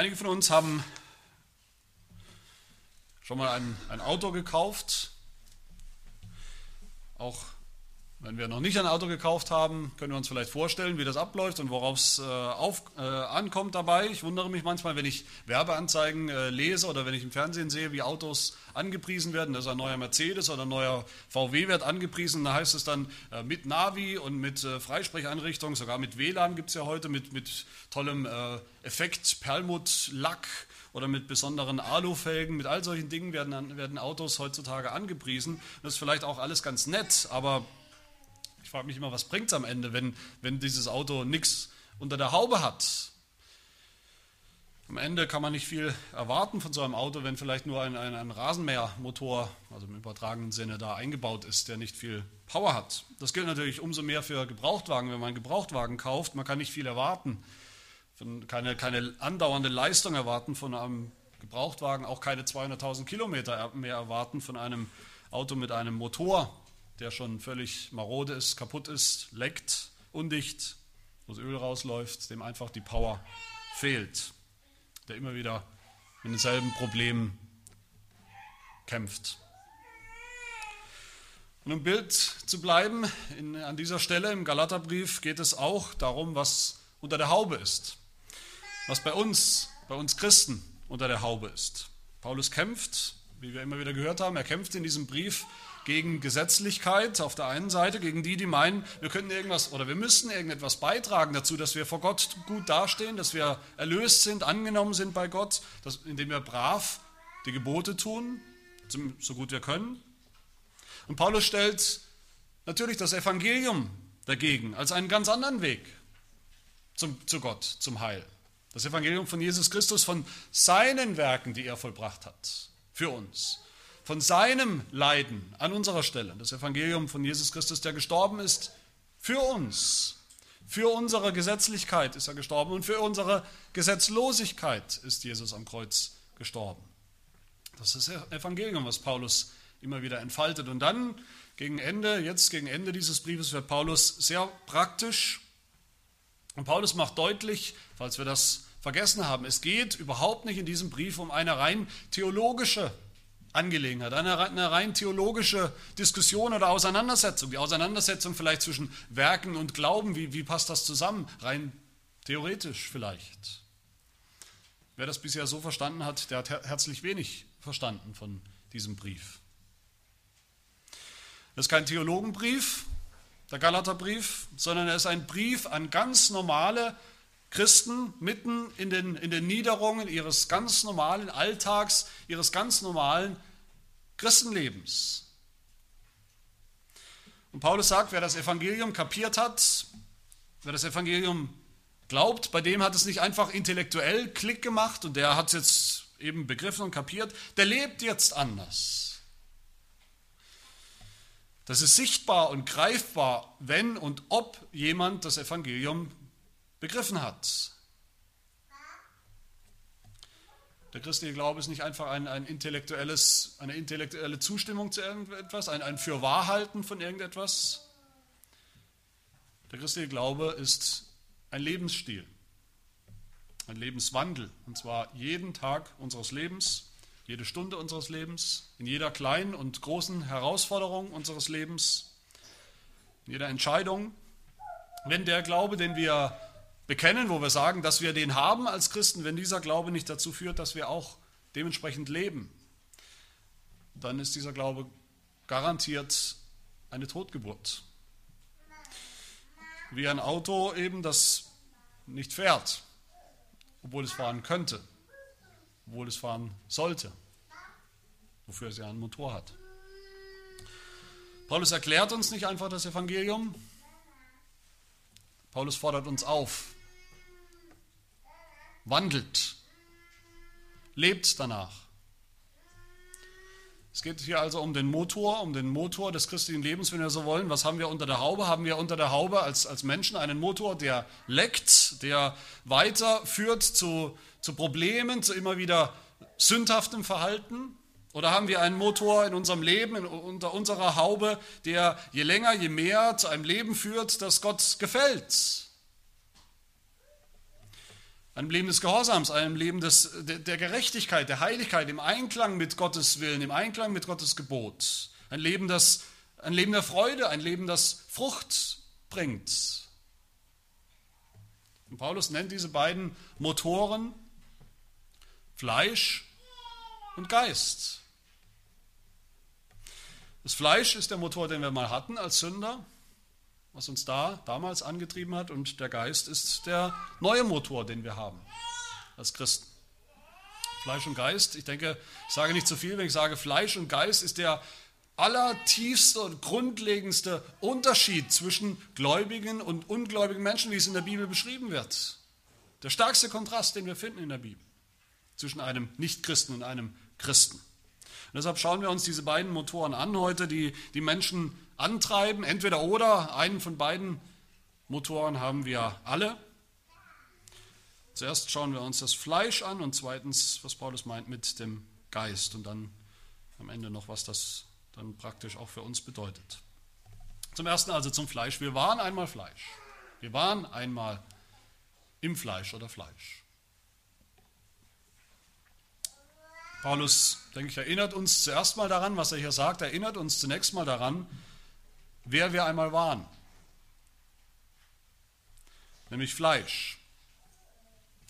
Einige von uns haben schon mal ein, ein Auto gekauft. Auch wenn wir noch nicht ein Auto gekauft haben, können wir uns vielleicht vorstellen, wie das abläuft und worauf es äh, äh, ankommt dabei. Ich wundere mich manchmal, wenn ich Werbeanzeigen äh, lese oder wenn ich im Fernsehen sehe, wie Autos angepriesen werden. Das ist ein neuer Mercedes oder ein neuer VW wird angepriesen. Da heißt es dann äh, mit Navi und mit äh, Freisprecheinrichtung, sogar mit WLAN gibt es ja heute, mit, mit tollem äh, Effekt, Perlmutt-Lack oder mit besonderen Alufelgen. Mit all solchen Dingen werden, werden Autos heutzutage angepriesen. Das ist vielleicht auch alles ganz nett, aber ich frage mich immer, was bringt es am Ende, wenn, wenn dieses Auto nichts unter der Haube hat? Am Ende kann man nicht viel erwarten von so einem Auto, wenn vielleicht nur ein, ein, ein Rasenmähermotor, also im übertragenen Sinne, da eingebaut ist, der nicht viel Power hat. Das gilt natürlich umso mehr für Gebrauchtwagen. Wenn man einen Gebrauchtwagen kauft, man kann nicht viel erwarten, keine, keine andauernde Leistung erwarten von einem Gebrauchtwagen, auch keine 200.000 Kilometer mehr erwarten von einem Auto mit einem Motor, der schon völlig marode ist, kaputt ist, leckt, undicht, wo das Öl rausläuft, dem einfach die Power fehlt, der immer wieder mit denselben Problemen kämpft. Und um Bild zu bleiben, in, an dieser Stelle im Galaterbrief geht es auch darum, was unter der Haube ist, was bei uns, bei uns Christen unter der Haube ist. Paulus kämpft, wie wir immer wieder gehört haben, er kämpft in diesem Brief gegen Gesetzlichkeit auf der einen Seite, gegen die, die meinen, wir könnten irgendwas oder wir müssten irgendetwas beitragen dazu, dass wir vor Gott gut dastehen, dass wir erlöst sind, angenommen sind bei Gott, dass, indem wir brav die Gebote tun, so gut wir können. Und Paulus stellt natürlich das Evangelium dagegen als einen ganz anderen Weg zum, zu Gott, zum Heil. Das Evangelium von Jesus Christus, von seinen Werken, die er vollbracht hat für uns von seinem Leiden an unserer Stelle. Das Evangelium von Jesus Christus, der gestorben ist für uns. Für unsere Gesetzlichkeit ist er gestorben und für unsere Gesetzlosigkeit ist Jesus am Kreuz gestorben. Das ist das Evangelium, was Paulus immer wieder entfaltet. Und dann gegen Ende, jetzt gegen Ende dieses Briefes wird Paulus sehr praktisch. Und Paulus macht deutlich, falls wir das vergessen haben, es geht überhaupt nicht in diesem Brief um eine rein theologische Angelegenheit, eine, eine rein theologische Diskussion oder Auseinandersetzung. Die Auseinandersetzung vielleicht zwischen Werken und Glauben, wie, wie passt das zusammen? Rein theoretisch vielleicht. Wer das bisher so verstanden hat, der hat herzlich wenig verstanden von diesem Brief. Das ist kein Theologenbrief, der Galaterbrief, sondern er ist ein Brief an ganz normale Christen mitten in den, in den Niederungen ihres ganz normalen Alltags, ihres ganz normalen Christenlebens. Und Paulus sagt, wer das Evangelium kapiert hat, wer das Evangelium glaubt, bei dem hat es nicht einfach intellektuell Klick gemacht und der hat es jetzt eben begriffen und kapiert, der lebt jetzt anders. Das ist sichtbar und greifbar, wenn und ob jemand das Evangelium begriffen hat. Der christliche Glaube ist nicht einfach ein, ein intellektuelles, eine intellektuelle Zustimmung zu irgendetwas, ein, ein Fürwahrhalten von irgendetwas. Der christliche Glaube ist ein Lebensstil, ein Lebenswandel, und zwar jeden Tag unseres Lebens, jede Stunde unseres Lebens, in jeder kleinen und großen Herausforderung unseres Lebens, in jeder Entscheidung. Wenn der Glaube, den wir bekennen, wo wir sagen, dass wir den haben als Christen, wenn dieser Glaube nicht dazu führt, dass wir auch dementsprechend leben, dann ist dieser Glaube garantiert eine Totgeburt. Wie ein Auto eben, das nicht fährt, obwohl es fahren könnte, obwohl es fahren sollte, wofür es ja einen Motor hat. Paulus erklärt uns nicht einfach das Evangelium, Paulus fordert uns auf, wandelt, lebt danach. Es geht hier also um den Motor, um den Motor des christlichen Lebens, wenn wir so wollen. Was haben wir unter der Haube? Haben wir unter der Haube als, als Menschen einen Motor, der leckt, der weiterführt zu, zu Problemen, zu immer wieder sündhaftem Verhalten? Oder haben wir einen Motor in unserem Leben, in, unter unserer Haube, der je länger, je mehr zu einem Leben führt, das Gott gefällt? Einem Leben des Gehorsams, einem Leben des, der Gerechtigkeit, der Heiligkeit, im Einklang mit Gottes Willen, im Einklang mit Gottes Gebot. Ein Leben, das, ein Leben der Freude, ein Leben, das Frucht bringt. Und Paulus nennt diese beiden Motoren Fleisch und Geist. Das Fleisch ist der Motor, den wir mal hatten als Sünder, was uns da damals angetrieben hat, und der Geist ist der neue Motor, den wir haben als Christen. Fleisch und Geist, ich denke, ich sage nicht zu viel, wenn ich sage, Fleisch und Geist ist der allertiefste und grundlegendste Unterschied zwischen gläubigen und ungläubigen Menschen, wie es in der Bibel beschrieben wird. Der stärkste Kontrast, den wir finden in der Bibel zwischen einem Nichtchristen und einem Christen. Und deshalb schauen wir uns diese beiden Motoren an heute, die die Menschen antreiben. Entweder oder, einen von beiden Motoren haben wir alle. Zuerst schauen wir uns das Fleisch an und zweitens, was Paulus meint mit dem Geist und dann am Ende noch, was das dann praktisch auch für uns bedeutet. Zum ersten also zum Fleisch. Wir waren einmal Fleisch. Wir waren einmal im Fleisch oder Fleisch. Paulus, denke ich, erinnert uns zuerst mal daran, was er hier sagt, erinnert uns zunächst mal daran, wer wir einmal waren. Nämlich Fleisch.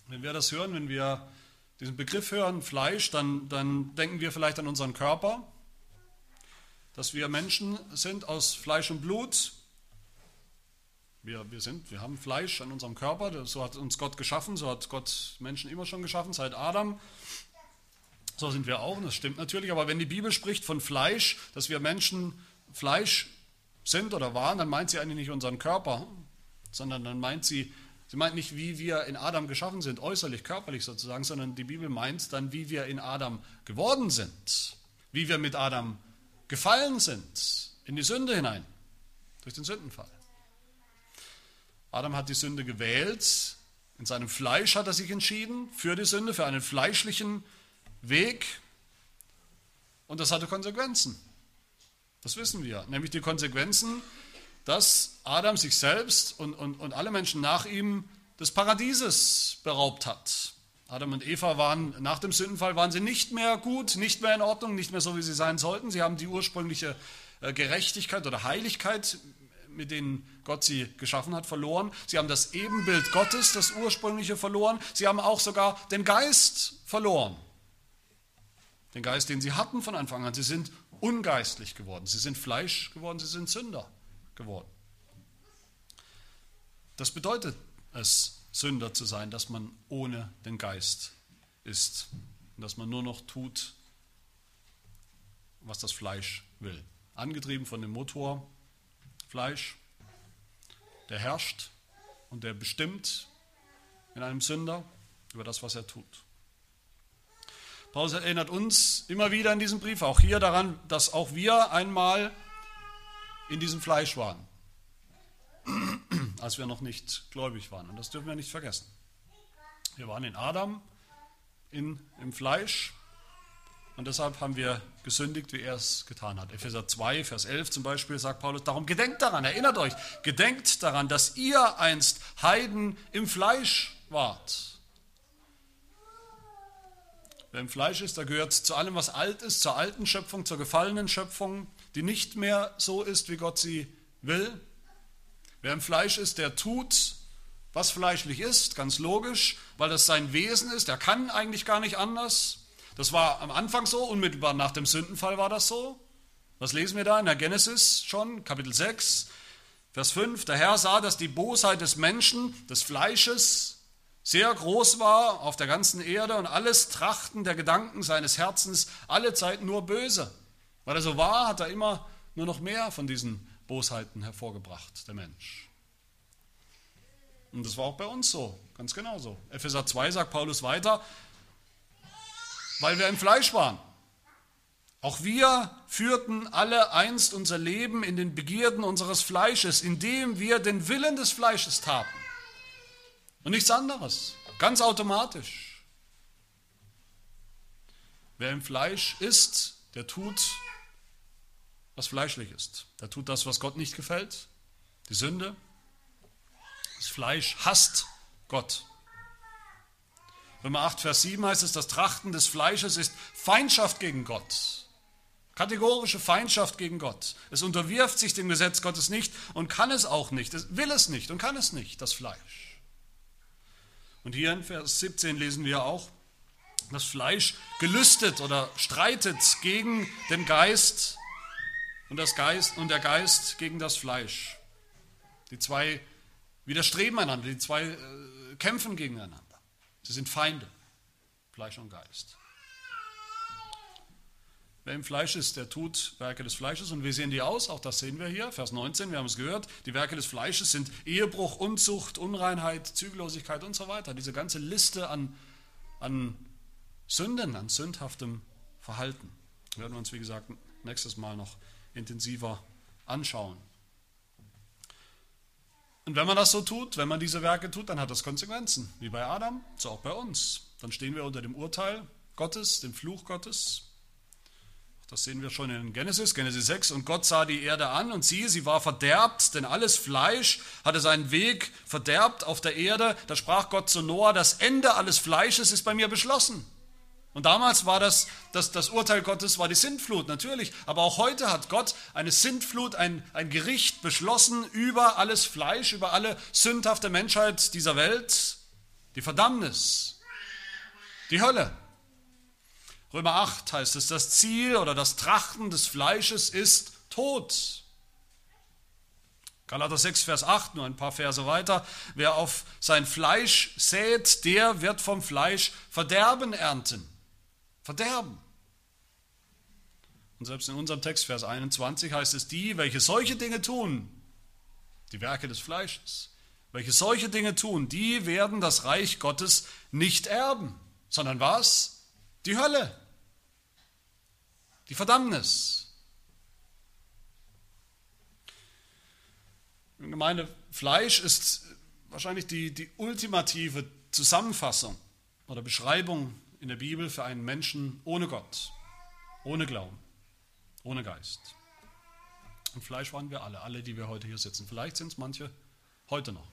Wenn wir das hören, wenn wir diesen Begriff hören, Fleisch, dann, dann denken wir vielleicht an unseren Körper, dass wir Menschen sind aus Fleisch und Blut. Wir, wir, sind, wir haben Fleisch an unserem Körper, so hat uns Gott geschaffen, so hat Gott Menschen immer schon geschaffen, seit Adam. So sind wir auch, und das stimmt natürlich, aber wenn die Bibel spricht von Fleisch, dass wir Menschen Fleisch sind oder waren, dann meint sie eigentlich nicht unseren Körper, sondern dann meint sie, sie meint nicht, wie wir in Adam geschaffen sind, äußerlich, körperlich sozusagen, sondern die Bibel meint dann, wie wir in Adam geworden sind, wie wir mit Adam gefallen sind in die Sünde hinein, durch den Sündenfall. Adam hat die Sünde gewählt, in seinem Fleisch hat er sich entschieden für die Sünde, für einen fleischlichen Weg und das hatte Konsequenzen. Das wissen wir, nämlich die Konsequenzen, dass Adam sich selbst und, und, und alle Menschen nach ihm des Paradieses beraubt hat. Adam und Eva waren nach dem Sündenfall waren sie nicht mehr gut, nicht mehr in Ordnung, nicht mehr so, wie sie sein sollten. Sie haben die ursprüngliche äh, Gerechtigkeit oder Heiligkeit, mit denen Gott sie geschaffen hat, verloren. Sie haben das Ebenbild Gottes, das ursprüngliche, verloren. Sie haben auch sogar den Geist verloren. Den Geist, den sie hatten von Anfang an. Sie sind ungeistlich geworden. Sie sind Fleisch geworden. Sie sind Sünder geworden. Das bedeutet es, Sünder zu sein, dass man ohne den Geist ist und dass man nur noch tut, was das Fleisch will. Angetrieben von dem Motor Fleisch, der herrscht und der bestimmt in einem Sünder über das, was er tut. Paulus erinnert uns immer wieder in diesem Brief, auch hier daran, dass auch wir einmal in diesem Fleisch waren als wir noch nicht gläubig waren. Und das dürfen wir nicht vergessen. Wir waren in Adam, in, im Fleisch, und deshalb haben wir gesündigt, wie er es getan hat. Epheser 2, Vers 11 zum Beispiel sagt Paulus, darum gedenkt daran, erinnert euch, gedenkt daran, dass ihr einst Heiden im Fleisch wart. Wer im Fleisch ist, der gehört zu allem, was alt ist, zur alten Schöpfung, zur gefallenen Schöpfung, die nicht mehr so ist, wie Gott sie will. Wer im Fleisch ist, der tut, was fleischlich ist, ganz logisch, weil das sein Wesen ist. Er kann eigentlich gar nicht anders. Das war am Anfang so, unmittelbar nach dem Sündenfall war das so. Was lesen wir da in der Genesis schon, Kapitel 6, Vers 5? Der Herr sah, dass die Bosheit des Menschen, des Fleisches, sehr groß war auf der ganzen Erde und alles Trachten der Gedanken seines Herzens alle Zeit nur böse. Weil er so war, hat er immer nur noch mehr von diesen Bosheiten hervorgebracht, der Mensch. Und das war auch bei uns so, ganz genauso. Epheser 2 sagt Paulus weiter, weil wir im Fleisch waren. Auch wir führten alle einst unser Leben in den Begierden unseres Fleisches, indem wir den Willen des Fleisches taten. Und nichts anderes, ganz automatisch. Wer im Fleisch ist, der tut was fleischlich ist. Er tut das, was Gott nicht gefällt, die Sünde. Das Fleisch hasst Gott. Römer 8, Vers 7 heißt es, das Trachten des Fleisches ist Feindschaft gegen Gott. Kategorische Feindschaft gegen Gott. Es unterwirft sich dem Gesetz Gottes nicht und kann es auch nicht. Es will es nicht und kann es nicht, das Fleisch. Und hier in Vers 17 lesen wir auch, das Fleisch gelüstet oder streitet gegen den Geist und, das Geist und der Geist gegen das Fleisch. Die zwei widerstreben einander, die zwei äh, kämpfen gegeneinander. Sie sind Feinde, Fleisch und Geist. Wer im Fleisch ist, der tut Werke des Fleisches. Und wie sehen die aus? Auch das sehen wir hier, Vers 19, wir haben es gehört. Die Werke des Fleisches sind Ehebruch, Unzucht, Unreinheit, Zügellosigkeit und so weiter. Diese ganze Liste an, an Sünden, an sündhaftem Verhalten. werden wir uns, wie gesagt, nächstes Mal noch intensiver anschauen. Und wenn man das so tut, wenn man diese Werke tut, dann hat das Konsequenzen, wie bei Adam, so auch bei uns. Dann stehen wir unter dem Urteil Gottes, dem Fluch Gottes. Das sehen wir schon in Genesis, Genesis 6. Und Gott sah die Erde an und siehe, sie war verderbt, denn alles Fleisch hatte seinen Weg verderbt auf der Erde. Da sprach Gott zu Noah, das Ende alles Fleisches ist bei mir beschlossen. Und damals war das, das, das Urteil Gottes war die Sintflut, natürlich. Aber auch heute hat Gott eine Sintflut, ein, ein Gericht beschlossen über alles Fleisch, über alle sündhafte Menschheit dieser Welt. Die Verdammnis, die Hölle. Römer 8 heißt es, das Ziel oder das Trachten des Fleisches ist Tod. Galater 6, Vers 8, nur ein paar Verse weiter. Wer auf sein Fleisch sät, der wird vom Fleisch Verderben ernten. Verderben. Und selbst in unserem Text, Vers 21, heißt es, die, welche solche Dinge tun, die Werke des Fleisches, welche solche Dinge tun, die werden das Reich Gottes nicht erben, sondern was? Die Hölle, die Verdammnis. Gemeinde Fleisch ist wahrscheinlich die, die ultimative Zusammenfassung oder Beschreibung in der Bibel für einen Menschen ohne Gott, ohne Glauben, ohne Geist. Und Fleisch waren wir alle, alle, die wir heute hier sitzen. Vielleicht sind es manche heute noch.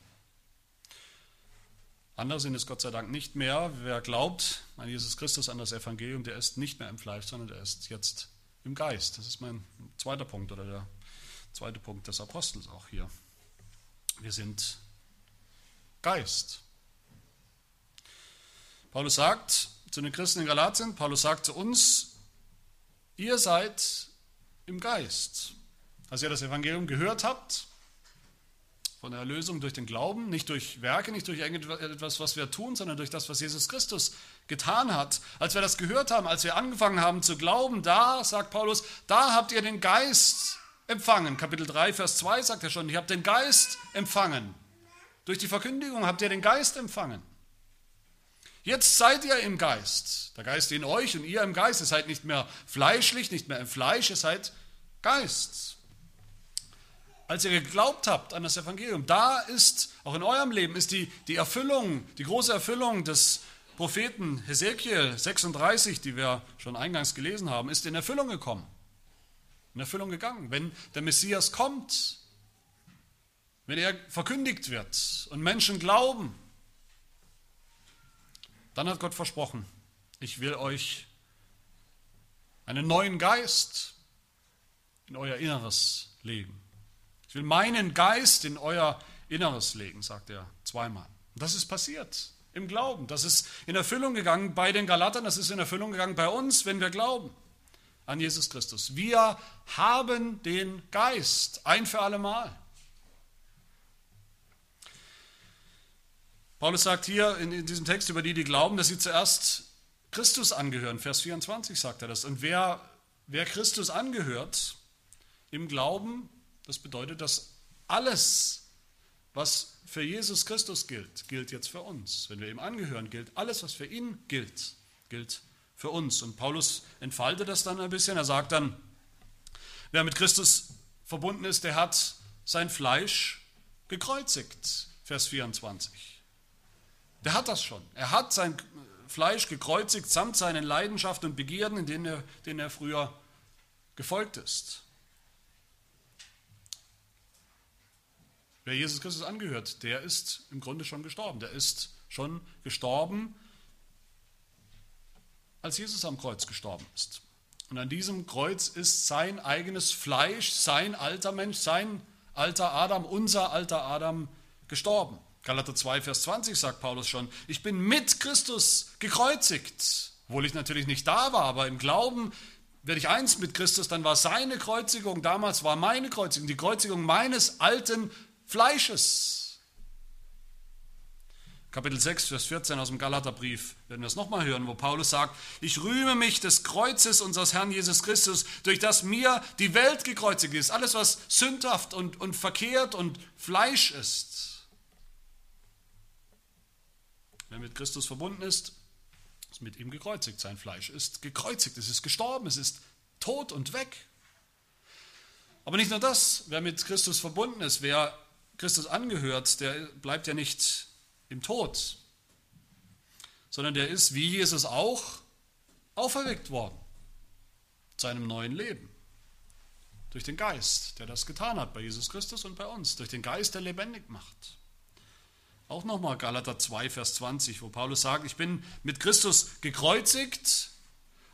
Andere sind es Gott sei Dank nicht mehr. Wer glaubt an Jesus Christus, an das Evangelium, der ist nicht mehr im Fleisch, sondern der ist jetzt im Geist. Das ist mein zweiter Punkt oder der zweite Punkt des Apostels auch hier. Wir sind Geist. Paulus sagt, zu den Christen in Galatien. Paulus sagt zu uns, ihr seid im Geist. Als ihr das Evangelium gehört habt, von der Erlösung durch den Glauben, nicht durch Werke, nicht durch irgendetwas, was wir tun, sondern durch das, was Jesus Christus getan hat. Als wir das gehört haben, als wir angefangen haben zu glauben, da, sagt Paulus, da habt ihr den Geist empfangen. Kapitel 3, Vers 2 sagt er schon, ich habe den Geist empfangen. Durch die Verkündigung habt ihr den Geist empfangen. Jetzt seid ihr im Geist. Der Geist in euch und ihr im Geist. Ihr seid nicht mehr fleischlich, nicht mehr im Fleisch, ihr seid Geist. Als ihr geglaubt habt an das Evangelium, da ist, auch in eurem Leben, ist die, die Erfüllung, die große Erfüllung des Propheten Hesekiel 36, die wir schon eingangs gelesen haben, ist in Erfüllung gekommen. In Erfüllung gegangen. Wenn der Messias kommt, wenn er verkündigt wird und Menschen glauben, dann hat Gott versprochen, ich will euch einen neuen Geist in euer Inneres legen. Ich will meinen Geist in euer Inneres legen, sagt er zweimal. Und das ist passiert im Glauben. Das ist in Erfüllung gegangen bei den Galatern, das ist in Erfüllung gegangen bei uns, wenn wir glauben an Jesus Christus. Wir haben den Geist ein für alle Mal. Paulus sagt hier in, in diesem Text über die, die glauben, dass sie zuerst Christus angehören. Vers 24 sagt er das. Und wer, wer Christus angehört im Glauben, das bedeutet, dass alles, was für Jesus Christus gilt, gilt jetzt für uns. Wenn wir ihm angehören, gilt alles, was für ihn gilt, gilt für uns. Und Paulus entfaltet das dann ein bisschen. Er sagt dann, wer mit Christus verbunden ist, der hat sein Fleisch gekreuzigt. Vers 24. Der hat das schon. Er hat sein Fleisch gekreuzigt samt seinen Leidenschaften und Begierden, denen er, denen er früher gefolgt ist. Wer Jesus Christus angehört, der ist im Grunde schon gestorben. Der ist schon gestorben als Jesus am Kreuz gestorben ist. Und an diesem Kreuz ist sein eigenes Fleisch, sein alter Mensch, sein alter Adam, unser alter Adam gestorben. Galater 2, Vers 20 sagt Paulus schon, ich bin mit Christus gekreuzigt. Obwohl ich natürlich nicht da war, aber im Glauben werde ich eins mit Christus, dann war seine Kreuzigung, damals war meine Kreuzigung, die Kreuzigung meines alten Fleisches. Kapitel 6, Vers 14 aus dem Galaterbrief werden wir es nochmal hören, wo Paulus sagt, ich rühme mich des Kreuzes unseres Herrn Jesus Christus, durch das mir die Welt gekreuzigt ist. Alles, was sündhaft und, und verkehrt und Fleisch ist. Wer mit Christus verbunden ist, ist mit ihm gekreuzigt. Sein Fleisch ist gekreuzigt, es ist gestorben, es ist tot und weg. Aber nicht nur das, wer mit Christus verbunden ist, wer Christus angehört, der bleibt ja nicht im Tod, sondern der ist wie Jesus auch auferweckt worden zu einem neuen Leben. Durch den Geist, der das getan hat bei Jesus Christus und bei uns. Durch den Geist, der lebendig macht. Auch nochmal Galater 2, Vers 20, wo Paulus sagt, ich bin mit Christus gekreuzigt,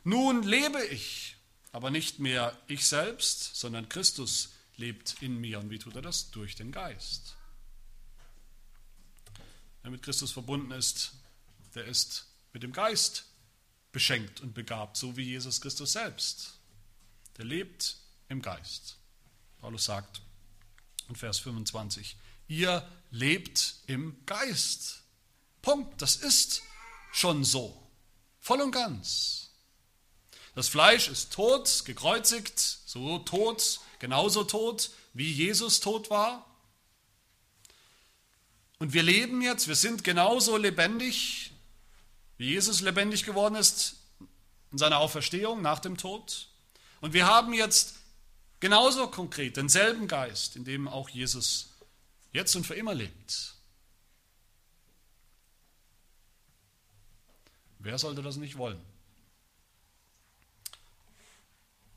nun lebe ich, aber nicht mehr ich selbst, sondern Christus lebt in mir. Und wie tut er das? Durch den Geist. Wer mit Christus verbunden ist, der ist mit dem Geist beschenkt und begabt, so wie Jesus Christus selbst. Der lebt im Geist. Paulus sagt in Vers 25, ihr lebt im Geist. Punkt, das ist schon so, voll und ganz. Das Fleisch ist tot, gekreuzigt, so tot, genauso tot, wie Jesus tot war. Und wir leben jetzt, wir sind genauso lebendig, wie Jesus lebendig geworden ist in seiner Auferstehung nach dem Tod. Und wir haben jetzt genauso konkret denselben Geist, in dem auch Jesus jetzt und für immer lebt. Wer sollte das nicht wollen?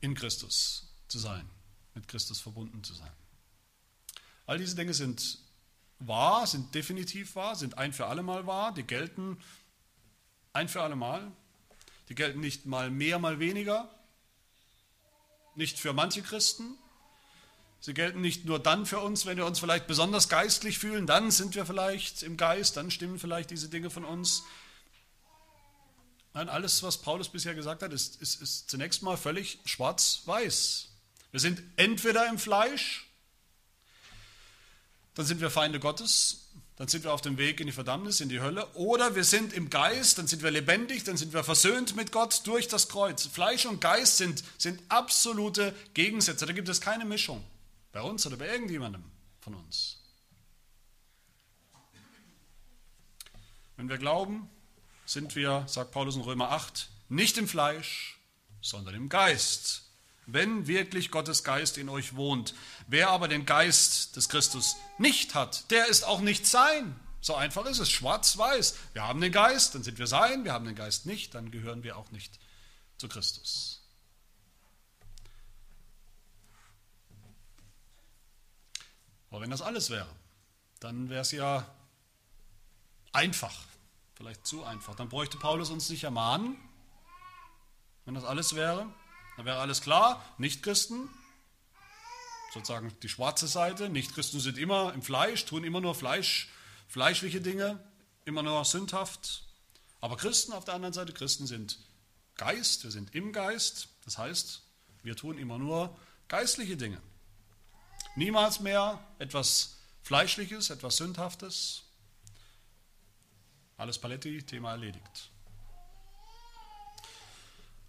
In Christus zu sein, mit Christus verbunden zu sein. All diese Dinge sind wahr, sind definitiv wahr, sind ein für alle Mal wahr, die gelten ein für alle Mal. Die gelten nicht mal mehr, mal weniger, nicht für manche Christen. Sie gelten nicht nur dann für uns, wenn wir uns vielleicht besonders geistlich fühlen, dann sind wir vielleicht im Geist, dann stimmen vielleicht diese Dinge von uns. Nein, alles, was Paulus bisher gesagt hat, ist, ist, ist zunächst mal völlig schwarz-weiß. Wir sind entweder im Fleisch dann sind wir Feinde Gottes, dann sind wir auf dem Weg in die Verdammnis, in die Hölle. Oder wir sind im Geist, dann sind wir lebendig, dann sind wir versöhnt mit Gott durch das Kreuz. Fleisch und Geist sind, sind absolute Gegensätze, da gibt es keine Mischung. Bei uns oder bei irgendjemandem von uns. Wenn wir glauben, sind wir, sagt Paulus in Römer 8, nicht im Fleisch, sondern im Geist wenn wirklich Gottes Geist in euch wohnt. Wer aber den Geist des Christus nicht hat, der ist auch nicht sein. So einfach ist es, schwarz-weiß. Wir haben den Geist, dann sind wir sein, wir haben den Geist nicht, dann gehören wir auch nicht zu Christus. Aber wenn das alles wäre, dann wäre es ja einfach, vielleicht zu einfach. Dann bräuchte Paulus uns nicht ermahnen, wenn das alles wäre. Dann wäre alles klar, Nichtchristen, sozusagen die schwarze Seite, Nichtchristen sind immer im Fleisch, tun immer nur Fleisch, fleischliche Dinge, immer nur sündhaft. Aber Christen auf der anderen Seite, Christen sind Geist, wir sind im Geist, das heißt, wir tun immer nur geistliche Dinge. Niemals mehr etwas Fleischliches, etwas Sündhaftes. Alles Paletti, Thema erledigt.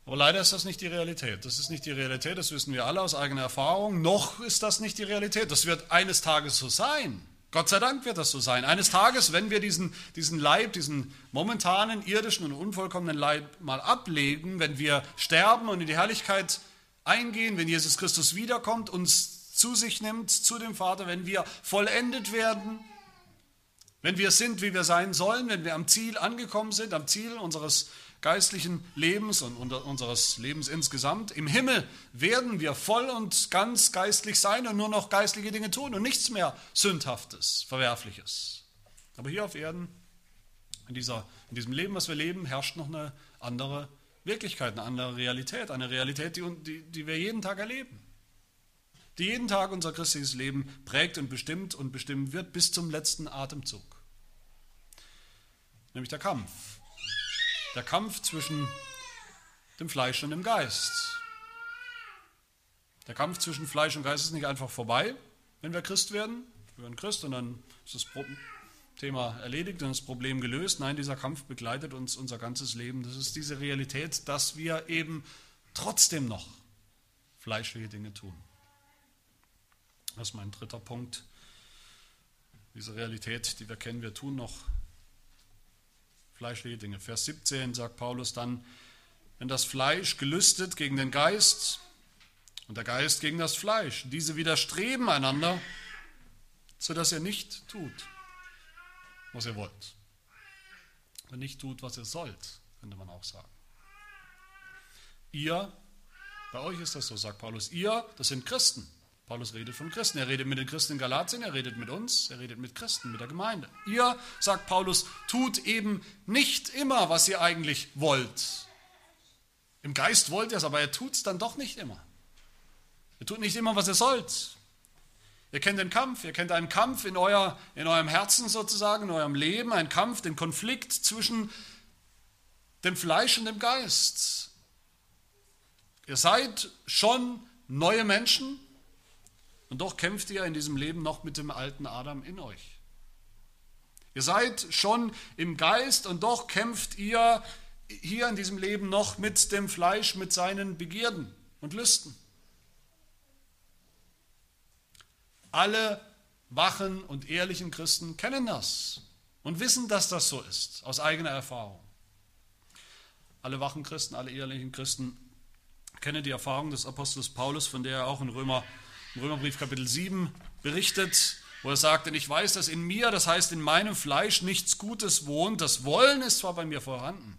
Aber leider ist das nicht die Realität. Das ist nicht die Realität, das wissen wir alle aus eigener Erfahrung. Noch ist das nicht die Realität. Das wird eines Tages so sein. Gott sei Dank wird das so sein. Eines Tages, wenn wir diesen, diesen Leib, diesen momentanen irdischen und unvollkommenen Leib mal ablegen, wenn wir sterben und in die Herrlichkeit eingehen, wenn Jesus Christus wiederkommt, uns zu sich nimmt, zu dem Vater, wenn wir vollendet werden, wenn wir sind, wie wir sein sollen, wenn wir am Ziel angekommen sind, am Ziel unseres geistlichen Lebens und unseres Lebens insgesamt. Im Himmel werden wir voll und ganz geistlich sein und nur noch geistliche Dinge tun und nichts mehr Sündhaftes, Verwerfliches. Aber hier auf Erden, in, dieser, in diesem Leben, was wir leben, herrscht noch eine andere Wirklichkeit, eine andere Realität, eine Realität, die, die, die wir jeden Tag erleben, die jeden Tag unser christliches Leben prägt und bestimmt und bestimmen wird bis zum letzten Atemzug. Nämlich der Kampf. Der Kampf zwischen dem Fleisch und dem Geist. Der Kampf zwischen Fleisch und Geist ist nicht einfach vorbei, wenn wir Christ werden. Wir werden Christ und dann ist das Thema erledigt und das Problem gelöst. Nein, dieser Kampf begleitet uns unser ganzes Leben. Das ist diese Realität, dass wir eben trotzdem noch fleischliche Dinge tun. Das ist mein dritter Punkt. Diese Realität, die wir kennen, wir tun noch fleischliche Dinge. Vers 17 sagt Paulus dann, wenn das Fleisch gelüstet gegen den Geist und der Geist gegen das Fleisch, diese widerstreben einander, sodass ihr nicht tut, was ihr wollt. Und nicht tut, was ihr sollt, könnte man auch sagen. Ihr, bei euch ist das so, sagt Paulus, ihr, das sind Christen. Paulus redet von Christen. Er redet mit den Christen in Galatien, er redet mit uns, er redet mit Christen, mit der Gemeinde. Ihr, sagt Paulus, tut eben nicht immer, was ihr eigentlich wollt. Im Geist wollt ihr es, aber er tut es dann doch nicht immer. Ihr tut nicht immer, was ihr sollt. Ihr kennt den Kampf, ihr kennt einen Kampf in, euer, in eurem Herzen sozusagen, in eurem Leben, einen Kampf, den Konflikt zwischen dem Fleisch und dem Geist. Ihr seid schon neue Menschen und doch kämpft ihr in diesem Leben noch mit dem alten Adam in euch. Ihr seid schon im Geist und doch kämpft ihr hier in diesem Leben noch mit dem Fleisch, mit seinen Begierden und Lüsten. Alle wachen und ehrlichen Christen kennen das und wissen, dass das so ist, aus eigener Erfahrung. Alle wachen Christen, alle ehrlichen Christen kennen die Erfahrung des Apostels Paulus, von der er auch in Römer, im Römerbrief Kapitel 7 berichtet, wo er sagt, denn ich weiß, dass in mir, das heißt in meinem Fleisch, nichts Gutes wohnt. Das Wollen ist zwar bei mir vorhanden,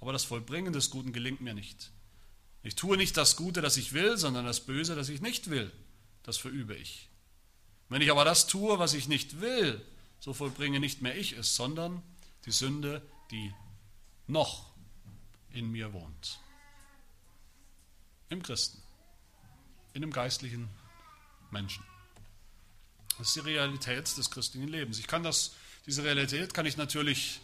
aber das Vollbringen des Guten gelingt mir nicht. Ich tue nicht das Gute, das ich will, sondern das Böse, das ich nicht will. Das verübe ich. Wenn ich aber das tue, was ich nicht will, so vollbringe nicht mehr ich es, sondern die Sünde, die noch in mir wohnt. Im Christen, in dem geistlichen Menschen. Das ist die Realität des christlichen Lebens. Ich kann das, diese Realität kann ich natürlich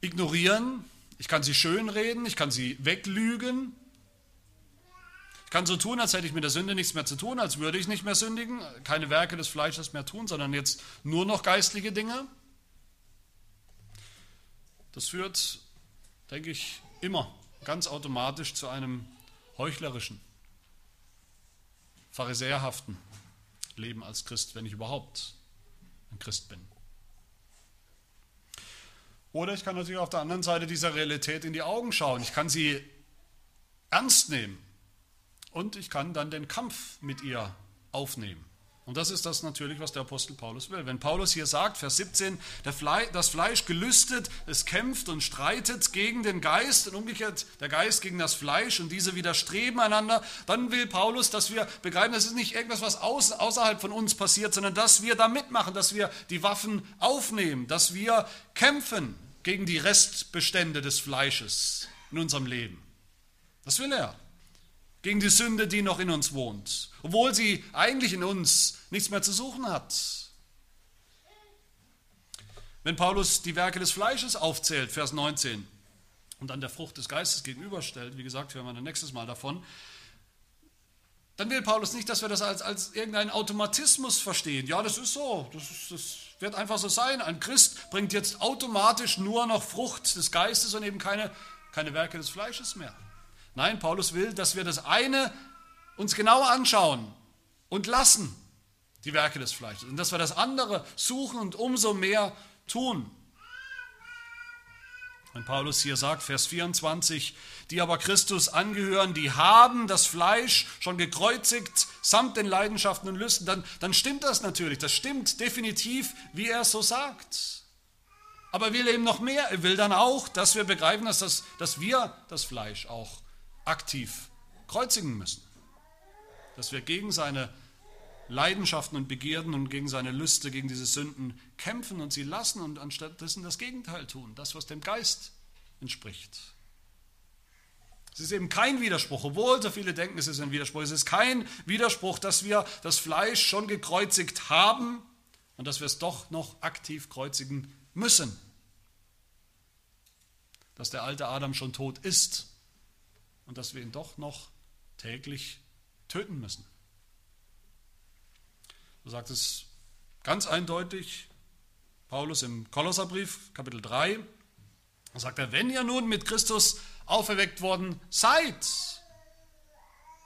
ignorieren, ich kann sie schönreden, ich kann sie weglügen, kann so tun, als hätte ich mit der Sünde nichts mehr zu tun, als würde ich nicht mehr sündigen, keine Werke des Fleisches mehr tun, sondern jetzt nur noch geistliche Dinge. Das führt, denke ich, immer ganz automatisch zu einem heuchlerischen, pharisäerhaften Leben als Christ, wenn ich überhaupt ein Christ bin. Oder ich kann natürlich auf der anderen Seite dieser Realität in die Augen schauen. Ich kann sie ernst nehmen und ich kann dann den Kampf mit ihr aufnehmen. Und das ist das natürlich, was der Apostel Paulus will. Wenn Paulus hier sagt, Vers 17, das Fleisch gelüstet, es kämpft und streitet gegen den Geist und umgekehrt der Geist gegen das Fleisch und diese widerstreben einander, dann will Paulus, dass wir begreifen, das ist nicht irgendwas, was außerhalb von uns passiert, sondern dass wir da mitmachen, dass wir die Waffen aufnehmen, dass wir kämpfen gegen die Restbestände des Fleisches in unserem Leben. Das will er gegen die Sünde, die noch in uns wohnt, obwohl sie eigentlich in uns nichts mehr zu suchen hat. Wenn Paulus die Werke des Fleisches aufzählt, Vers 19, und dann der Frucht des Geistes gegenüberstellt, wie gesagt, hören wir dann nächstes Mal davon, dann will Paulus nicht, dass wir das als, als irgendeinen Automatismus verstehen. Ja, das ist so, das, ist, das wird einfach so sein. Ein Christ bringt jetzt automatisch nur noch Frucht des Geistes und eben keine, keine Werke des Fleisches mehr. Nein, Paulus will, dass wir das eine uns genau anschauen und lassen, die Werke des Fleisches, und dass wir das andere suchen und umso mehr tun. Wenn Paulus hier sagt, Vers 24, die aber Christus angehören, die haben das Fleisch schon gekreuzigt samt den Leidenschaften und Lüsten, dann, dann stimmt das natürlich, das stimmt definitiv, wie er es so sagt. Aber er will eben noch mehr, er will dann auch, dass wir begreifen, dass, das, dass wir das Fleisch auch aktiv kreuzigen müssen. Dass wir gegen seine Leidenschaften und Begierden und gegen seine Lüste, gegen diese Sünden kämpfen und sie lassen und anstattdessen das Gegenteil tun, das, was dem Geist entspricht. Es ist eben kein Widerspruch, obwohl so viele denken, es ist ein Widerspruch. Es ist kein Widerspruch, dass wir das Fleisch schon gekreuzigt haben und dass wir es doch noch aktiv kreuzigen müssen. Dass der alte Adam schon tot ist und dass wir ihn doch noch täglich töten müssen. So sagt es ganz eindeutig Paulus im Kolosserbrief, Kapitel 3. Da sagt er, wenn ihr nun mit Christus auferweckt worden seid,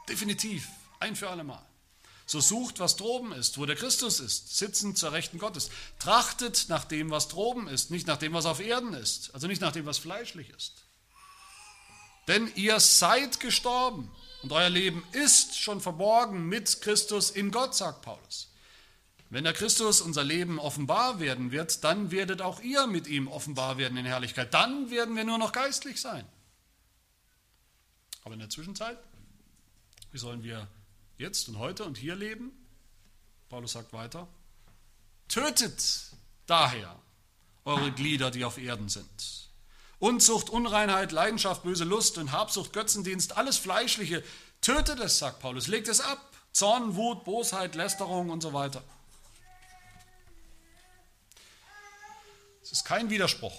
definitiv, ein für alle Mal, so sucht, was droben ist, wo der Christus ist, sitzend zur Rechten Gottes. Trachtet nach dem, was droben ist, nicht nach dem, was auf Erden ist, also nicht nach dem, was fleischlich ist. Denn ihr seid gestorben und euer Leben ist schon verborgen mit Christus in Gott, sagt Paulus. Wenn der Christus unser Leben offenbar werden wird, dann werdet auch ihr mit ihm offenbar werden in Herrlichkeit. Dann werden wir nur noch geistlich sein. Aber in der Zwischenzeit, wie sollen wir jetzt und heute und hier leben? Paulus sagt weiter, tötet daher eure Glieder, die auf Erden sind. Unzucht, Unreinheit, Leidenschaft, böse Lust und Habsucht, Götzendienst, alles Fleischliche, tötet es, sagt Paulus, legt es ab. Zorn, Wut, Bosheit, Lästerung und so weiter. Es ist kein Widerspruch,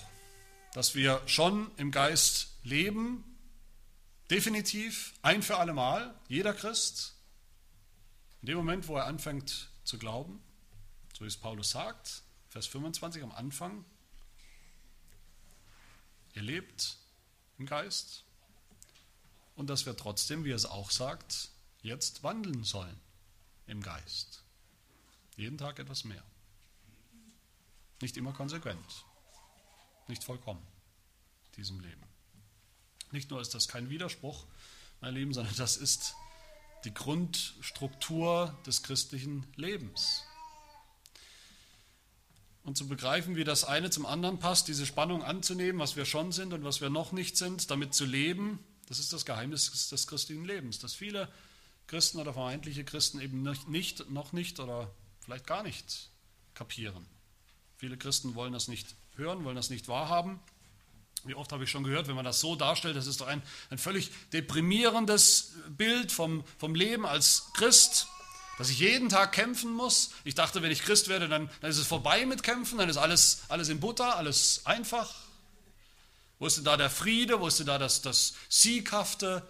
dass wir schon im Geist leben, Definitiv, ein für alle Mal, jeder Christ, in dem Moment, wo er anfängt zu glauben, so wie es Paulus sagt, Vers 25 am Anfang, ihr lebt im Geist und dass wir trotzdem, wie er es auch sagt, jetzt wandeln sollen im Geist. Jeden Tag etwas mehr. Nicht immer konsequent, nicht vollkommen diesem Leben. Nicht nur ist das kein Widerspruch, mein Lieben, sondern das ist die Grundstruktur des christlichen Lebens. Und zu begreifen, wie das eine zum anderen passt, diese Spannung anzunehmen, was wir schon sind und was wir noch nicht sind, damit zu leben, das ist das Geheimnis des christlichen Lebens, dass viele Christen oder vermeintliche Christen eben nicht, noch nicht oder vielleicht gar nicht kapieren. Viele Christen wollen das nicht hören, wollen das nicht wahrhaben. Wie oft habe ich schon gehört, wenn man das so darstellt, das ist doch ein, ein völlig deprimierendes Bild vom, vom Leben als Christ, dass ich jeden Tag kämpfen muss. Ich dachte, wenn ich Christ werde, dann, dann ist es vorbei mit Kämpfen, dann ist alles, alles in Butter, alles einfach. Wo ist denn da der Friede, wo ist denn da das, das sieghafte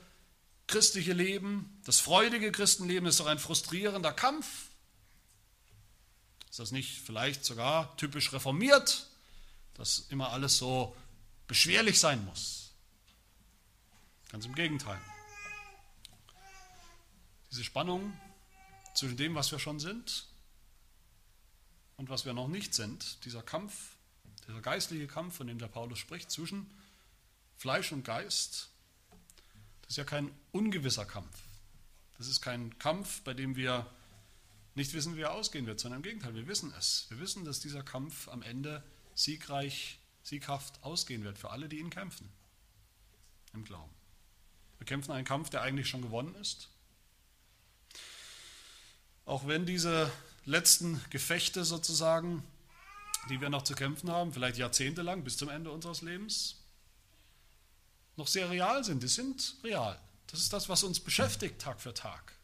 christliche Leben? Das freudige Christenleben ist doch ein frustrierender Kampf. Ist das nicht vielleicht sogar typisch reformiert, dass immer alles so beschwerlich sein muss. Ganz im Gegenteil. Diese Spannung zwischen dem, was wir schon sind und was wir noch nicht sind, dieser Kampf, dieser geistliche Kampf, von dem der Paulus spricht, zwischen Fleisch und Geist, das ist ja kein ungewisser Kampf. Das ist kein Kampf, bei dem wir nicht wissen, wie er ausgehen wird, sondern im Gegenteil, wir wissen es. Wir wissen, dass dieser Kampf am Ende siegreich sieghaft ausgehen wird für alle, die ihn kämpfen. Im Glauben. Wir kämpfen einen Kampf, der eigentlich schon gewonnen ist. Auch wenn diese letzten Gefechte sozusagen, die wir noch zu kämpfen haben, vielleicht jahrzehntelang bis zum Ende unseres Lebens, noch sehr real sind. Die sind real. Das ist das, was uns beschäftigt Tag für Tag.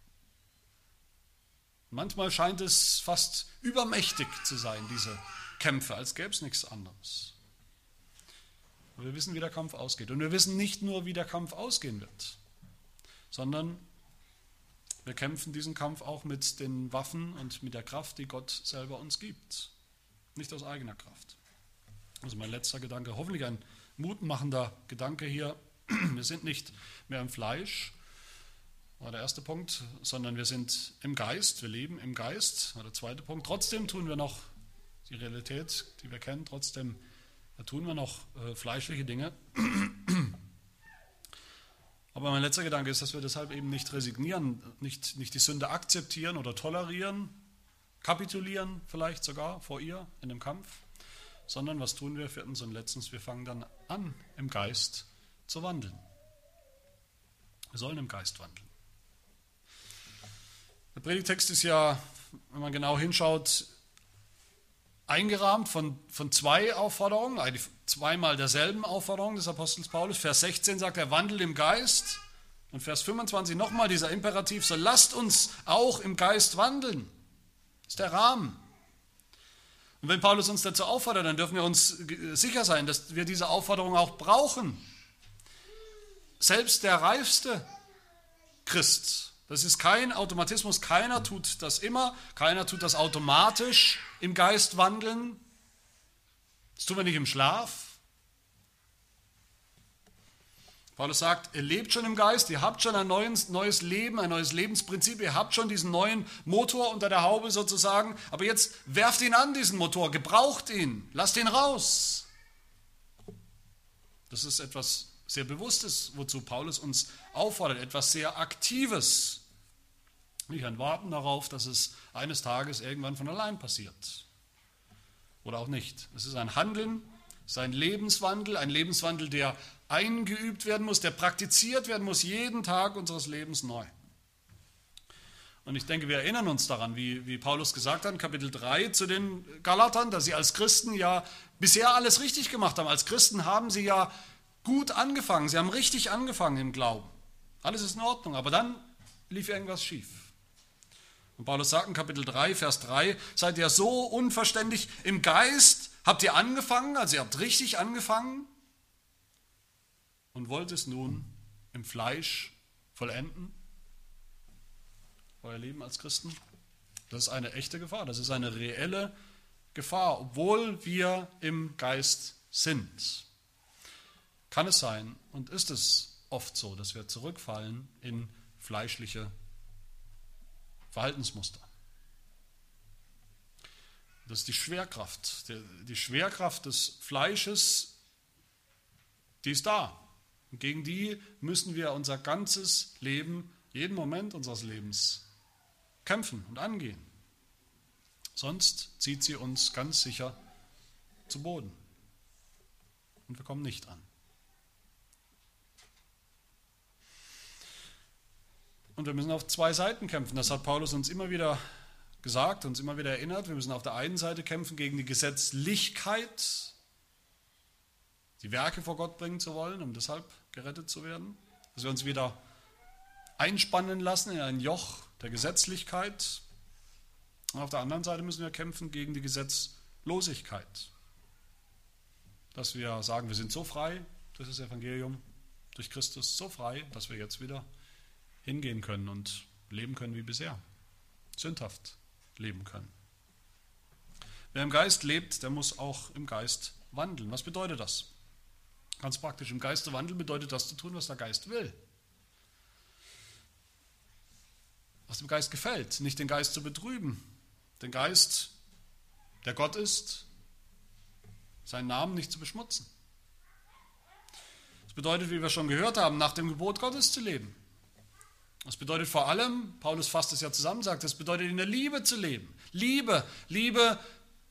Manchmal scheint es fast übermächtig zu sein, diese Kämpfe, als gäbe es nichts anderes. Und wir wissen, wie der Kampf ausgeht. Und wir wissen nicht nur, wie der Kampf ausgehen wird, sondern wir kämpfen diesen Kampf auch mit den Waffen und mit der Kraft, die Gott selber uns gibt. Nicht aus eigener Kraft. Also mein letzter Gedanke, hoffentlich ein mutmachender Gedanke hier. Wir sind nicht mehr im Fleisch, war der erste Punkt, sondern wir sind im Geist, wir leben im Geist, war der zweite Punkt. Trotzdem tun wir noch die Realität, die wir kennen, trotzdem tun wir noch äh, fleischliche Dinge. Aber mein letzter Gedanke ist, dass wir deshalb eben nicht resignieren, nicht, nicht die Sünde akzeptieren oder tolerieren, kapitulieren vielleicht sogar vor ihr in dem Kampf, sondern was tun wir viertens und letztens, wir fangen dann an, im Geist zu wandeln. Wir sollen im Geist wandeln. Der Predigtext ist ja, wenn man genau hinschaut, eingerahmt von, von zwei Aufforderungen. Zweimal derselben Aufforderung des Apostels Paulus. Vers 16 sagt er, wandelt im Geist. Und Vers 25 nochmal dieser Imperativ, so lasst uns auch im Geist wandeln. Das ist der Rahmen. Und wenn Paulus uns dazu auffordert, dann dürfen wir uns sicher sein, dass wir diese Aufforderung auch brauchen. Selbst der reifste Christ, das ist kein Automatismus, keiner tut das immer, keiner tut das automatisch im Geist wandeln. Das tun wir nicht im Schlaf. Paulus sagt, ihr lebt schon im Geist, ihr habt schon ein neues, Leben, ein neues Lebensprinzip, ihr habt schon diesen neuen Motor unter der Haube sozusagen, aber jetzt werft ihn an, diesen Motor, gebraucht ihn, lasst ihn raus. Das ist etwas sehr Bewusstes, wozu Paulus uns auffordert, etwas sehr Aktives. Nicht ein Warten darauf, dass es eines Tages irgendwann von allein passiert. Oder auch nicht. Es ist ein Handeln, es ist ein Lebenswandel, ein Lebenswandel, der eingeübt werden muss, der praktiziert werden muss, jeden Tag unseres Lebens neu. Und ich denke, wir erinnern uns daran, wie, wie Paulus gesagt hat Kapitel 3 zu den Galatern, dass sie als Christen ja bisher alles richtig gemacht haben. Als Christen haben sie ja gut angefangen, sie haben richtig angefangen im Glauben. Alles ist in Ordnung, aber dann lief irgendwas schief. Und Paulus sagt in Kapitel 3, Vers 3, seid ihr so unverständlich im Geist, habt ihr angefangen, also ihr habt richtig angefangen, und wollt es nun im Fleisch vollenden? Euer Leben als Christen? Das ist eine echte Gefahr, das ist eine reelle Gefahr, obwohl wir im Geist sind. Kann es sein und ist es oft so, dass wir zurückfallen in fleischliche Verhaltensmuster. Das ist die Schwerkraft. Die Schwerkraft des Fleisches, die ist da. Und gegen die müssen wir unser ganzes Leben, jeden Moment unseres Lebens kämpfen und angehen. Sonst zieht sie uns ganz sicher zu Boden. Und wir kommen nicht an. Und wir müssen auf zwei Seiten kämpfen. Das hat Paulus uns immer wieder gesagt, uns immer wieder erinnert. Wir müssen auf der einen Seite kämpfen gegen die Gesetzlichkeit die Werke vor Gott bringen zu wollen, um deshalb gerettet zu werden. Dass wir uns wieder einspannen lassen in ein Joch der Gesetzlichkeit. Und auf der anderen Seite müssen wir kämpfen gegen die Gesetzlosigkeit. Dass wir sagen, wir sind so frei durch das Evangelium, durch Christus so frei, dass wir jetzt wieder hingehen können und leben können wie bisher. Sündhaft leben können. Wer im Geist lebt, der muss auch im Geist wandeln. Was bedeutet das? Ganz praktisch, im Geiste wandeln bedeutet das zu tun, was der Geist will. Was dem Geist gefällt, nicht den Geist zu betrüben. Den Geist, der Gott ist, seinen Namen nicht zu beschmutzen. Das bedeutet, wie wir schon gehört haben, nach dem Gebot Gottes zu leben. Das bedeutet vor allem, Paulus fasst es ja zusammen, sagt, das bedeutet in der Liebe zu leben. Liebe, Liebe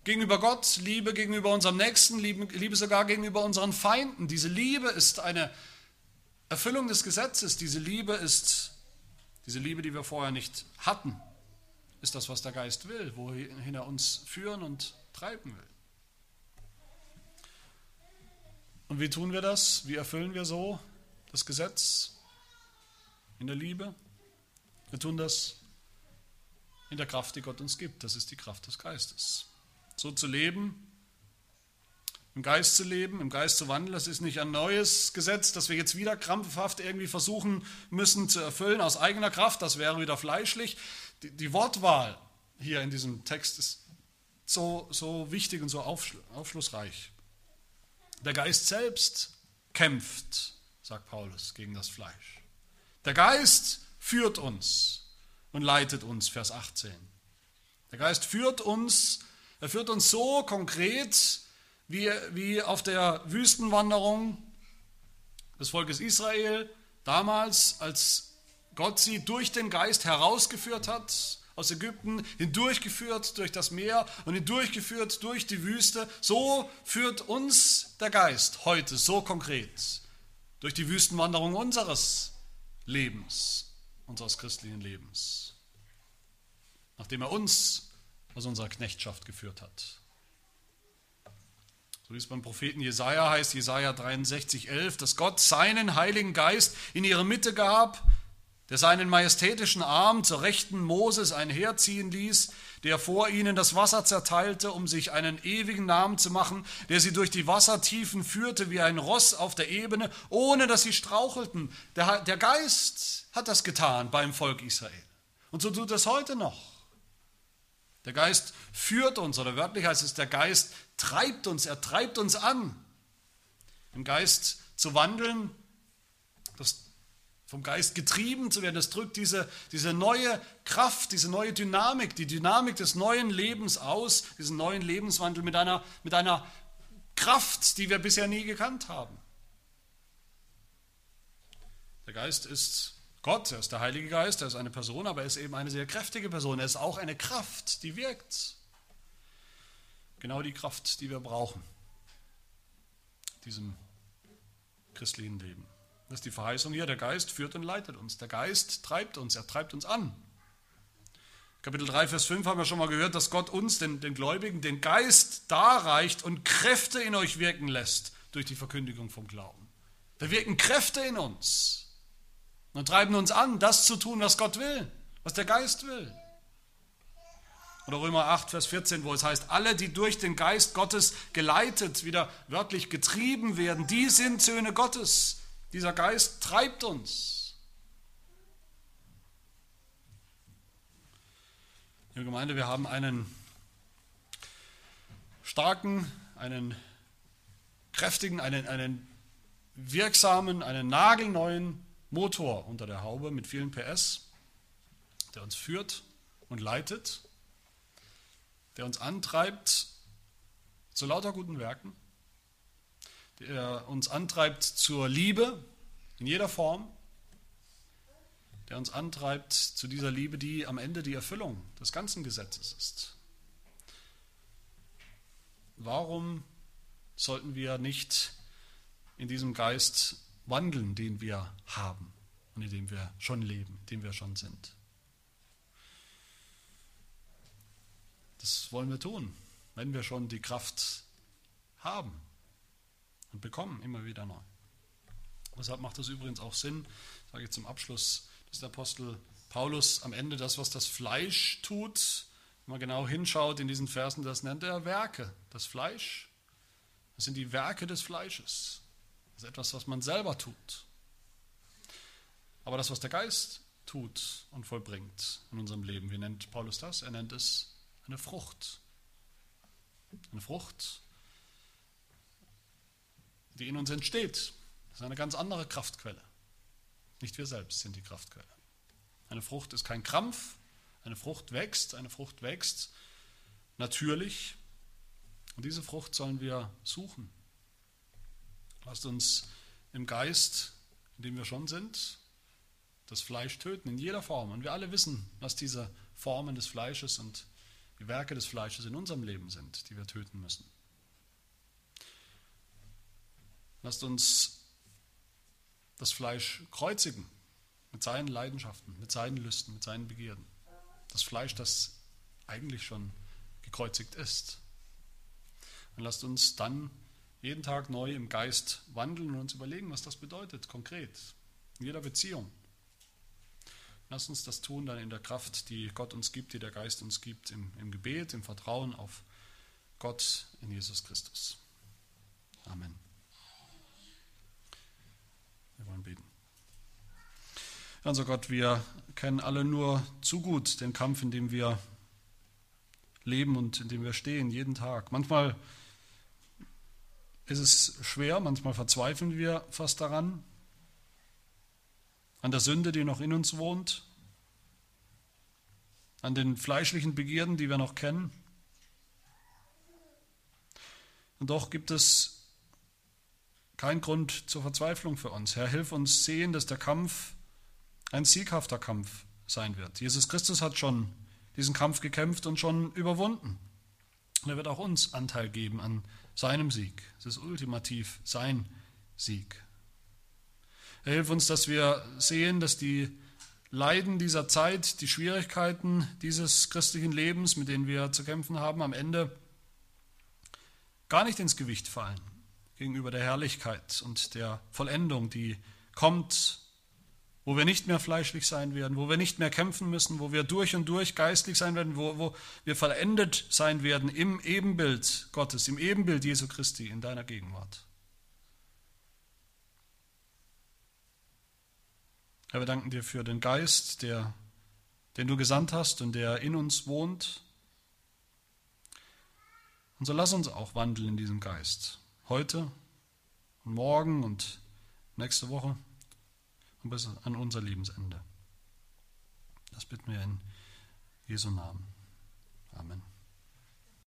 gegenüber Gott, Liebe gegenüber unserem Nächsten, Liebe, sogar gegenüber unseren Feinden. Diese Liebe ist eine Erfüllung des Gesetzes. Diese Liebe ist, diese Liebe, die wir vorher nicht hatten, ist das, was der Geist will, wohin er uns führen und treiben will. Und wie tun wir das? Wie erfüllen wir so das Gesetz in der Liebe? Wir tun das in der Kraft, die Gott uns gibt. Das ist die Kraft des Geistes so zu leben, im Geist zu leben, im Geist zu wandeln. Das ist nicht ein neues Gesetz, das wir jetzt wieder krampfhaft irgendwie versuchen müssen zu erfüllen aus eigener Kraft. Das wäre wieder fleischlich. Die, die Wortwahl hier in diesem Text ist so, so wichtig und so aufschlussreich. Der Geist selbst kämpft, sagt Paulus, gegen das Fleisch. Der Geist führt uns und leitet uns, Vers 18. Der Geist führt uns er führt uns so konkret wie, wie auf der Wüstenwanderung des Volkes Israel damals, als Gott sie durch den Geist herausgeführt hat aus Ägypten, hindurchgeführt durch das Meer und hindurchgeführt durch die Wüste. So führt uns der Geist heute so konkret durch die Wüstenwanderung unseres Lebens, unseres christlichen Lebens. Nachdem er uns aus unserer Knechtschaft geführt hat. So wie es beim Propheten Jesaja heißt, Jesaja 63, 11, dass Gott seinen Heiligen Geist in ihre Mitte gab, der seinen majestätischen Arm zur Rechten Moses einherziehen ließ, der vor ihnen das Wasser zerteilte, um sich einen ewigen Namen zu machen, der sie durch die Wassertiefen führte wie ein Ross auf der Ebene, ohne dass sie strauchelten. Der, der Geist hat das getan beim Volk Israel. Und so tut es heute noch. Der Geist führt uns, oder wörtlich heißt es, der Geist treibt uns, er treibt uns an. Im Geist zu wandeln, vom Geist getrieben zu werden, das drückt diese, diese neue Kraft, diese neue Dynamik, die Dynamik des neuen Lebens aus, diesen neuen Lebenswandel mit einer, mit einer Kraft, die wir bisher nie gekannt haben. Der Geist ist Gott, er ist der Heilige Geist, er ist eine Person, aber er ist eben eine sehr kräftige Person. Er ist auch eine Kraft, die wirkt. Genau die Kraft, die wir brauchen, diesem christlichen Leben. Das ist die Verheißung hier. Der Geist führt und leitet uns. Der Geist treibt uns, er treibt uns an. Kapitel 3, Vers 5 haben wir schon mal gehört, dass Gott uns, den, den Gläubigen, den Geist darreicht und Kräfte in euch wirken lässt durch die Verkündigung vom Glauben. Da wirken Kräfte in uns und treiben uns an, das zu tun, was Gott will, was der Geist will. Oder Römer 8, Vers 14, wo es heißt, alle, die durch den Geist Gottes geleitet, wieder wörtlich getrieben werden, die sind Söhne Gottes. Dieser Geist treibt uns. Liebe Gemeinde, wir haben einen starken, einen kräftigen, einen, einen wirksamen, einen nagelneuen Motor unter der Haube mit vielen PS, der uns führt und leitet, der uns antreibt zu lauter guten Werken der uns antreibt zur Liebe in jeder Form, der uns antreibt zu dieser Liebe, die am Ende die Erfüllung des ganzen Gesetzes ist. Warum sollten wir nicht in diesem Geist wandeln, den wir haben und in dem wir schon leben, in dem wir schon sind? Das wollen wir tun, wenn wir schon die Kraft haben und bekommen immer wieder neu. Deshalb macht es übrigens auch Sinn, sage ich zum Abschluss, dass der Apostel Paulus am Ende das, was das Fleisch tut, wenn man genau hinschaut in diesen Versen, das nennt er Werke. Das Fleisch, das sind die Werke des Fleisches. Das ist etwas, was man selber tut. Aber das, was der Geist tut und vollbringt in unserem Leben, wie nennt Paulus das? Er nennt es eine Frucht. Eine Frucht, die in uns entsteht. Das ist eine ganz andere Kraftquelle. Nicht wir selbst sind die Kraftquelle. Eine Frucht ist kein Krampf, eine Frucht wächst, eine Frucht wächst natürlich. Und diese Frucht sollen wir suchen. Lasst uns im Geist, in dem wir schon sind, das Fleisch töten in jeder Form. Und wir alle wissen, was diese Formen des Fleisches und die Werke des Fleisches in unserem Leben sind, die wir töten müssen. Lasst uns das Fleisch kreuzigen mit seinen Leidenschaften, mit seinen Lüsten, mit seinen Begierden. Das Fleisch, das eigentlich schon gekreuzigt ist. Und lasst uns dann jeden Tag neu im Geist wandeln und uns überlegen, was das bedeutet, konkret, in jeder Beziehung. Lasst uns das tun dann in der Kraft, die Gott uns gibt, die der Geist uns gibt, im, im Gebet, im Vertrauen auf Gott in Jesus Christus. Amen. Wir wollen beten. Also Gott, wir kennen alle nur zu gut den Kampf, in dem wir leben und in dem wir stehen, jeden Tag. Manchmal ist es schwer, manchmal verzweifeln wir fast daran, an der Sünde, die noch in uns wohnt, an den fleischlichen Begierden, die wir noch kennen. Und doch gibt es kein Grund zur Verzweiflung für uns. Herr, hilf uns sehen, dass der Kampf ein sieghafter Kampf sein wird. Jesus Christus hat schon diesen Kampf gekämpft und schon überwunden. Und er wird auch uns Anteil geben an seinem Sieg. Es ist ultimativ sein Sieg. Er hilft uns, dass wir sehen, dass die Leiden dieser Zeit, die Schwierigkeiten dieses christlichen Lebens, mit denen wir zu kämpfen haben, am Ende gar nicht ins Gewicht fallen gegenüber der Herrlichkeit und der Vollendung, die kommt, wo wir nicht mehr fleischlich sein werden, wo wir nicht mehr kämpfen müssen, wo wir durch und durch geistlich sein werden, wo, wo wir vollendet sein werden im Ebenbild Gottes, im Ebenbild Jesu Christi in deiner Gegenwart. Herr, wir danken dir für den Geist, der, den du gesandt hast und der in uns wohnt. Und so lass uns auch wandeln in diesem Geist. Heute und morgen und nächste Woche und bis an unser Lebensende. Das bitten wir in Jesu Namen. Amen.